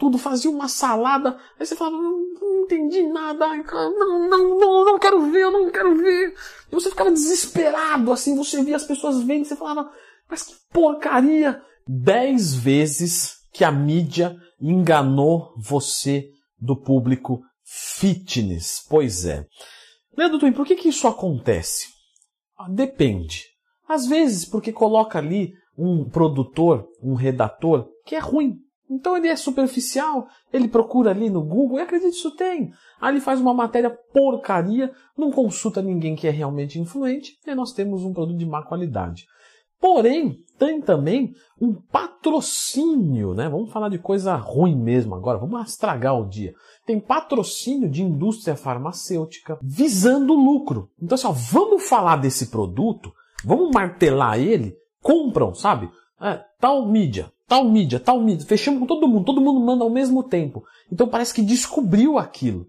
tudo, fazia uma salada. Aí você falava, não, não entendi nada, não, não, não, não quero ver, eu não quero ver. E você ficava desesperado, assim, você via as pessoas vendo, você falava, mas que porcaria. Dez vezes que a mídia enganou você do público fitness. Pois é. Leandro Twin, por que, que isso acontece? Ah, depende. Às vezes porque coloca ali um produtor, um redator que é ruim. Então ele é superficial, ele procura ali no Google, e acredite, isso tem. Aí ele faz uma matéria porcaria, não consulta ninguém que é realmente influente, e aí nós temos um produto de má qualidade. Porém, tem também um patrocínio, né? Vamos falar de coisa ruim mesmo agora, vamos estragar o dia. Tem patrocínio de indústria farmacêutica visando lucro. Então, assim, ó, vamos falar desse produto, vamos martelar ele, compram, sabe? É, tal mídia, tal mídia, tal mídia, fechamos com todo mundo, todo mundo manda ao mesmo tempo. Então parece que descobriu aquilo,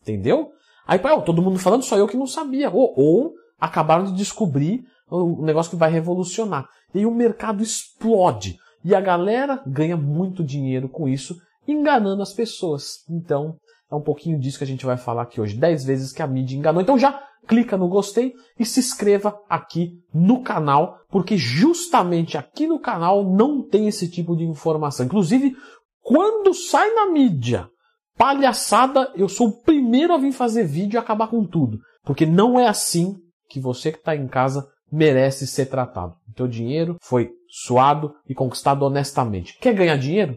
entendeu? Aí, ó, todo mundo falando, só eu que não sabia. Ou, ou acabaram de descobrir um negócio que vai revolucionar. E aí o mercado explode. E a galera ganha muito dinheiro com isso, enganando as pessoas. Então, é um pouquinho disso que a gente vai falar aqui hoje. 10 vezes que a mídia enganou. Então já clica no gostei e se inscreva aqui no canal, porque justamente aqui no canal não tem esse tipo de informação. Inclusive, quando sai na mídia palhaçada, eu sou o primeiro a vir fazer vídeo e acabar com tudo. Porque não é assim que você que está em casa merece ser tratado. O teu dinheiro foi suado e conquistado honestamente. Quer ganhar dinheiro?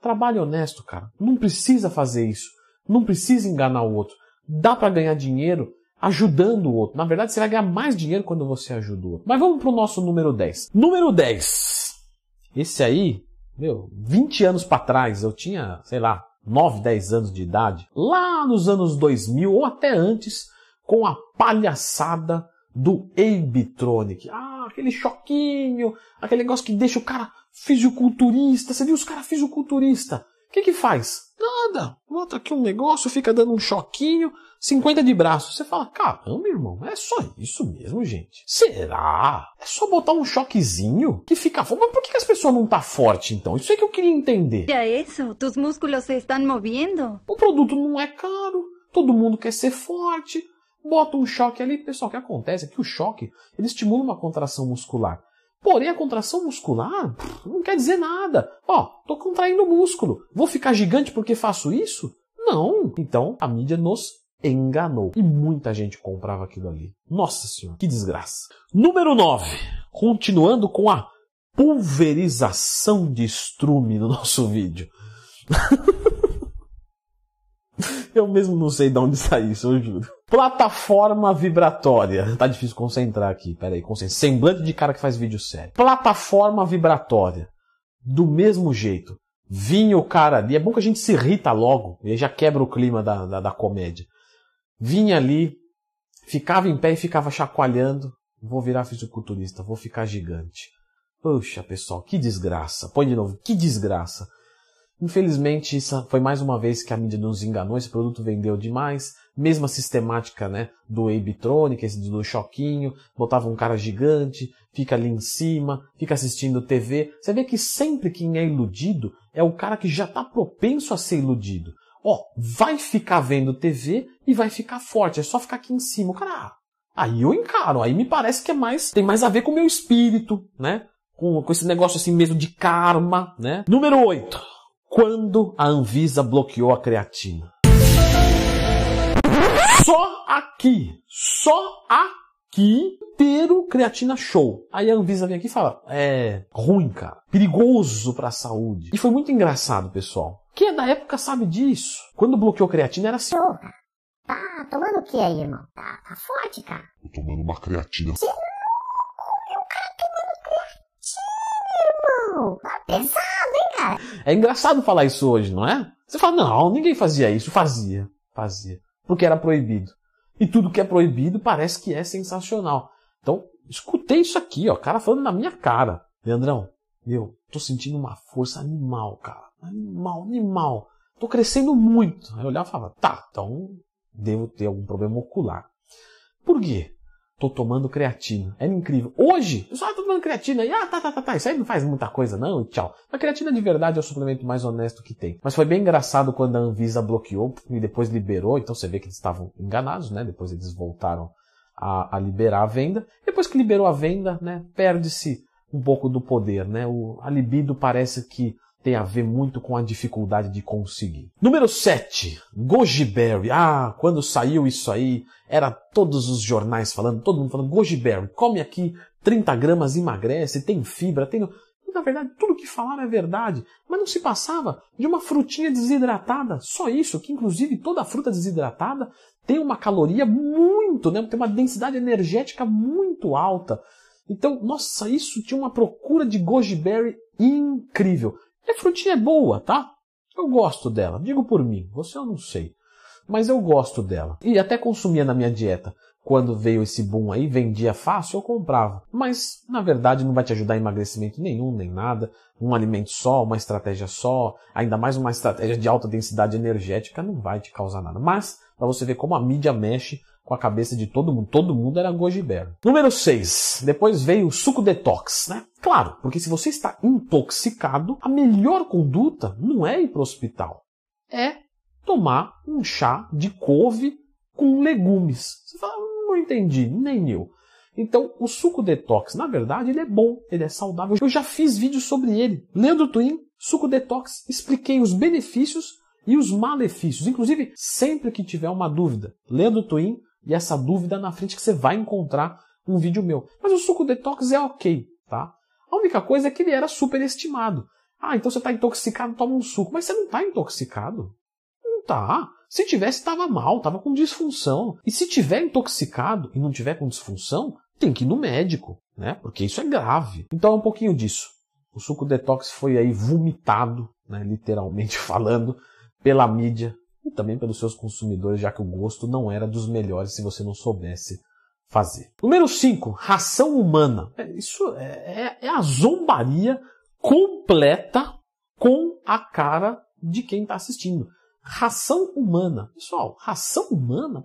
Trabalhe honesto, cara. Não precisa fazer isso. Não precisa enganar o outro. Dá para ganhar dinheiro ajudando o outro. Na verdade, você vai ganhar mais dinheiro quando você ajuda o outro. Mas vamos para o nosso número 10. Número 10. Esse aí, meu, 20 anos para trás, eu tinha, sei lá, 9, 10 anos de idade. Lá nos anos 2000 ou até antes, com a palhaçada do Abitronic. Ah, aquele choquinho, aquele negócio que deixa o cara fisiculturista. Você viu os caras fisiculturista? O que que faz? Nada. Bota aqui um negócio, fica dando um choquinho, 50 de braço. Você fala, caramba, irmão, é só isso mesmo, gente. Será? É só botar um choquezinho que fica forte. Mas por que as pessoas não tá forte, então? Isso é que eu queria entender. É isso, tus músculos se estão movendo. O produto não é caro, todo mundo quer ser forte, bota um choque ali. Pessoal, o que acontece é que o choque ele estimula uma contração muscular. Porém, a contração muscular não quer dizer nada. Ó, tô contraindo o músculo. Vou ficar gigante porque faço isso? Não. Então, a mídia nos enganou. E muita gente comprava aquilo ali. Nossa senhora, que desgraça. Número 9. Continuando com a pulverização de estrume no nosso vídeo. Eu mesmo não sei de onde saiu isso, eu juro. Plataforma vibratória. Tá difícil concentrar aqui, peraí. Concentra. Semblante de cara que faz vídeo sério. Plataforma vibratória. Do mesmo jeito. Vinha o cara ali. É bom que a gente se irrita logo. E já quebra o clima da, da, da comédia. Vinha ali, ficava em pé e ficava chacoalhando. Vou virar fisiculturista, vou ficar gigante. Puxa, pessoal, que desgraça. Põe de novo, que desgraça. Infelizmente, isso foi mais uma vez que a mídia nos enganou, esse produto vendeu demais. Mesma sistemática né, do Abitronic, esse do choquinho, botava um cara gigante, fica ali em cima, fica assistindo TV. Você vê que sempre quem é iludido é o cara que já está propenso a ser iludido. Ó, vai ficar vendo TV e vai ficar forte, é só ficar aqui em cima. O cara, ah, aí eu encaro, aí me parece que é mais, tem mais a ver com o meu espírito, né? Com, com esse negócio assim mesmo de karma, né? Número 8 quando a Anvisa bloqueou a creatina. Só aqui, só aqui, inteiro creatina show. Aí a Anvisa vem aqui e fala, é ruim, cara, perigoso para a saúde. E foi muito engraçado, pessoal. Quem é da época sabe disso. Quando bloqueou a creatina era assim. Ô, cara, tá tomando o que aí, irmão? Tá, tá forte, cara. Tô tomando uma creatina. Você é um cara tomando creatina, irmão. Tá pesado. É engraçado falar isso hoje, não é? Você fala, não, ninguém fazia isso. Fazia, fazia. Porque era proibido. E tudo que é proibido parece que é sensacional. Então, escutei isso aqui, ó, cara falando na minha cara. Leandrão, eu tô sentindo uma força animal, cara. Animal, animal. Tô crescendo muito. Aí eu olhava e falava, tá, então devo ter algum problema ocular. Por quê? Tô tomando creatina. Era incrível. Hoje, eu só tô tomando creatina e ah, tá, tá, tá, tá. Isso aí não faz muita coisa, não, e tchau. A creatina de verdade é o suplemento mais honesto que tem. Mas foi bem engraçado quando a Anvisa bloqueou e depois liberou. Então você vê que eles estavam enganados, né? Depois eles voltaram a, a liberar a venda. Depois que liberou a venda, né? Perde-se um pouco do poder, né? O, a libido parece que tem a ver muito com a dificuldade de conseguir. Número 7, Goji Berry. Ah, quando saiu isso aí, era todos os jornais falando, todo mundo falando, Goji Berry, come aqui 30 gramas, emagrece, tem fibra, tem... Na verdade, tudo que falaram é verdade, mas não se passava de uma frutinha desidratada, só isso, que inclusive toda fruta desidratada tem uma caloria muito, né, tem uma densidade energética muito alta. Então, nossa, isso tinha uma procura de goji berry incrível. A frutinha é boa, tá? Eu gosto dela. Digo por mim, você eu não sei. Mas eu gosto dela. E até consumia na minha dieta. Quando veio esse boom aí, vendia fácil, eu comprava. Mas, na verdade, não vai te ajudar em emagrecimento nenhum, nem nada. Um alimento só, uma estratégia só, ainda mais uma estratégia de alta densidade energética, não vai te causar nada. Mas, para você ver como a mídia mexe com a cabeça de todo mundo. Todo mundo era goji berry. Número 6. Depois veio o suco detox, né? Claro, porque se você está intoxicado, a melhor conduta não é ir para o hospital. É tomar um chá de couve com legumes. Você fala, não entendi, nem eu. Então, o suco detox, na verdade, ele é bom, ele é saudável. Eu já fiz vídeo sobre ele. Leandro Twin, suco detox, expliquei os benefícios e os malefícios. Inclusive, sempre que tiver uma dúvida, Leandro Twin, e essa dúvida na frente que você vai encontrar um vídeo meu. Mas o suco detox é ok, tá? A única coisa é que ele era superestimado. Ah, então você está intoxicado, toma um suco. Mas você não está intoxicado. Não tá. Se tivesse, estava mal, estava com disfunção. E se tiver intoxicado e não tiver com disfunção, tem que ir no médico, né? Porque isso é grave. Então é um pouquinho disso. O suco detox foi aí vomitado, né, literalmente falando, pela mídia e também pelos seus consumidores, já que o gosto não era dos melhores se você não soubesse fazer. Número 5, ração humana. É, isso é, é, é a zombaria completa com a cara de quem está assistindo. Ração humana. Pessoal, ração humana?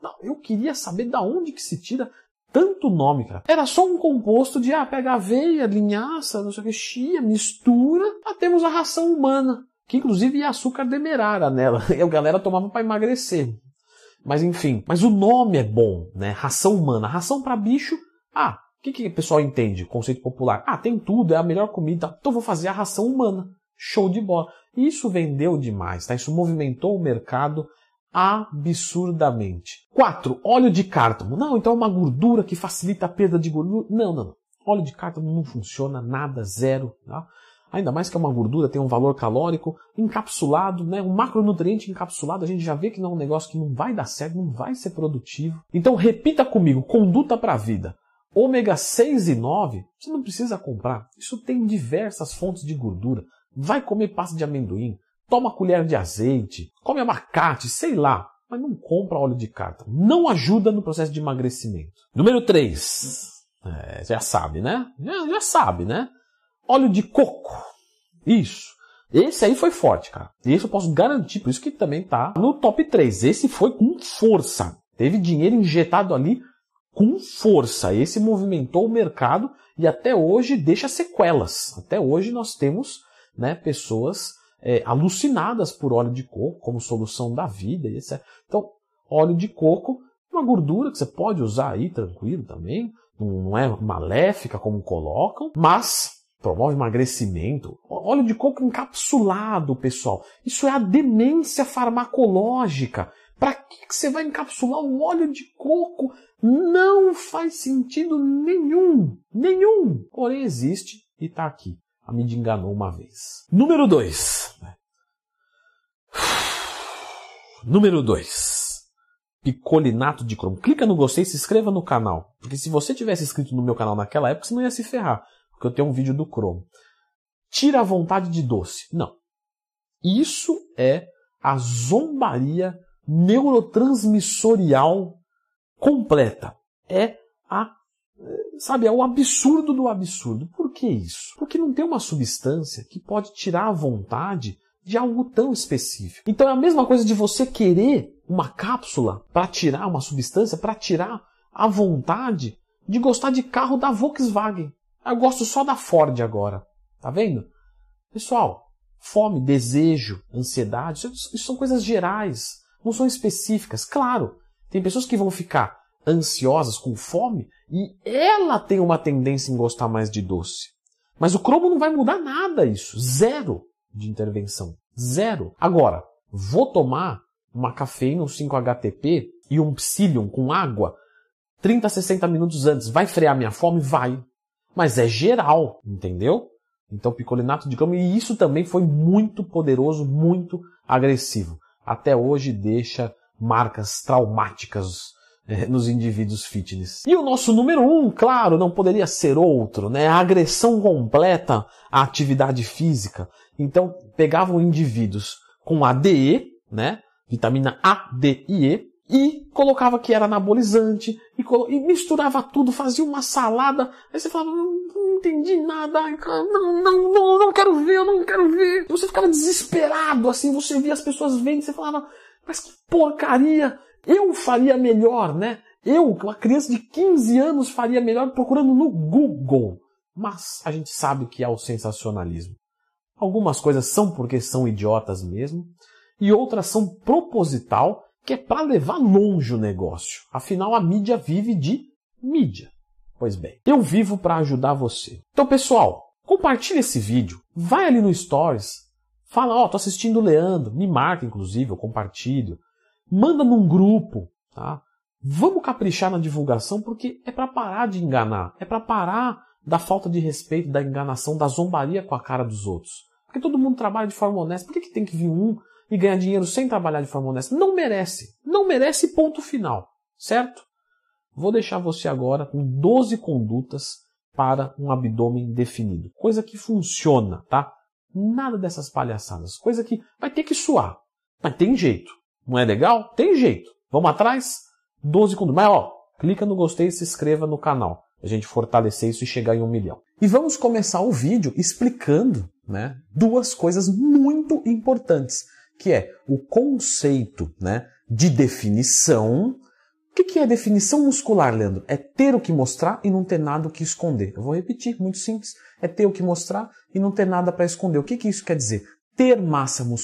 Não, eu queria saber da onde que se tira tanto nome, cara. Era só um composto de, ah, pega aveia, linhaça, não sei o que, chia, mistura, ah, temos a ração humana que inclusive ia açúcar demerara nela, e a galera tomava para emagrecer. Mas enfim, mas o nome é bom, né? Ração humana, ração para bicho. Ah, o que, que o pessoal entende? Conceito popular. Ah, tem tudo, é a melhor comida. Então vou fazer a ração humana. Show de bola. E isso vendeu demais, tá? Isso movimentou o mercado absurdamente. 4. Óleo de cártamo. Não, então é uma gordura que facilita a perda de gordura. Não, não, não. Óleo de cártamo não funciona, nada, zero. Tá? Ainda mais que é uma gordura, tem um valor calórico encapsulado, né? um macronutriente encapsulado, a gente já vê que não é um negócio que não vai dar certo, não vai ser produtivo. Então repita comigo, conduta para a vida. Ômega 6 e 9, você não precisa comprar. Isso tem diversas fontes de gordura. Vai comer pasta de amendoim, toma colher de azeite, come abacate, sei lá. Mas não compra óleo de cártamo. Não ajuda no processo de emagrecimento. Número 3. É, já sabe, né? Já, já sabe, né? Óleo de coco. Isso. Esse aí foi forte, cara. Esse eu posso garantir, por isso que também tá no top 3. Esse foi com força. Teve dinheiro injetado ali com força. Esse movimentou o mercado e até hoje deixa sequelas. Até hoje nós temos né, pessoas é, alucinadas por óleo de coco como solução da vida e etc. Então, óleo de coco, uma gordura que você pode usar aí tranquilo também. Não é maléfica como colocam, mas promove emagrecimento. Óleo de coco encapsulado, pessoal. Isso é a demência farmacológica. Para que você vai encapsular o óleo de coco? Não faz sentido nenhum. Nenhum. Porém, existe e está aqui. A mídia enganou uma vez. Número 2. Número 2. Picolinato de cromo. Clica no gostei e se inscreva no canal. Porque se você tivesse inscrito no meu canal naquela época, você não ia se ferrar porque eu tenho um vídeo do Chrome. Tira a vontade de doce. Não. Isso é a zombaria neurotransmissorial completa. É a sabe, é o absurdo do absurdo. Por que isso? Porque não tem uma substância que pode tirar a vontade de algo tão específico. Então é a mesma coisa de você querer uma cápsula para tirar uma substância, para tirar a vontade de gostar de carro da Volkswagen. Eu gosto só da Ford agora. Tá vendo? Pessoal, fome, desejo, ansiedade, isso são coisas gerais, não são específicas. Claro, tem pessoas que vão ficar ansiosas com fome e ela tem uma tendência em gostar mais de doce. Mas o cromo não vai mudar nada isso. Zero de intervenção. Zero. Agora, vou tomar uma cafeína, um 5-HTP e um psyllium com água 30, 60 minutos antes. Vai frear minha fome? Vai. Mas é geral, entendeu? Então, picolinato de cromo, e isso também foi muito poderoso, muito agressivo. Até hoje deixa marcas traumáticas é, nos indivíduos fitness. E o nosso número um, claro, não poderia ser outro, né? A agressão completa à atividade física. Então, pegavam indivíduos com ADE, né? Vitamina A, D e E, e colocava que era anabolizante, e, e misturava tudo, fazia uma salada. Aí você falava, não, não entendi nada, não, não, não, não quero ver, eu não quero ver. E você ficava desesperado, assim, você via as pessoas vendo, você falava, mas que porcaria! Eu faria melhor, né? Eu, uma criança de 15 anos, faria melhor procurando no Google. Mas a gente sabe que é o sensacionalismo. Algumas coisas são porque são idiotas mesmo, e outras são proposital, que é para levar longe o negócio. Afinal, a mídia vive de mídia. Pois bem, eu vivo para ajudar você. Então, pessoal, compartilhe esse vídeo, vai ali no Stories, fala, ó, oh, tô assistindo o Leandro, me marca inclusive, eu compartilho manda num grupo, tá? Vamos caprichar na divulgação porque é para parar de enganar, é para parar da falta de respeito, da enganação, da zombaria com a cara dos outros. Porque todo mundo trabalha de forma honesta. Por que, que tem que vir um e ganhar dinheiro sem trabalhar de forma honesta? Não merece. Não merece ponto final. Certo? Vou deixar você agora com 12 condutas para um abdômen definido. Coisa que funciona, tá? Nada dessas palhaçadas. Coisa que vai ter que suar. Mas tem jeito. Não é legal? Tem jeito. Vamos atrás? 12 condutas. Mas ó, clica no gostei e se inscreva no canal. A gente fortalecer isso e chegar em um milhão. E vamos começar o vídeo explicando né, duas coisas muito importantes, que é o conceito né, de definição. O que é definição muscular, Leandro? É ter o que mostrar e não ter nada o que esconder. Eu vou repetir, muito simples. É ter o que mostrar e não ter nada para esconder. O que, que isso quer dizer? Ter massa muscular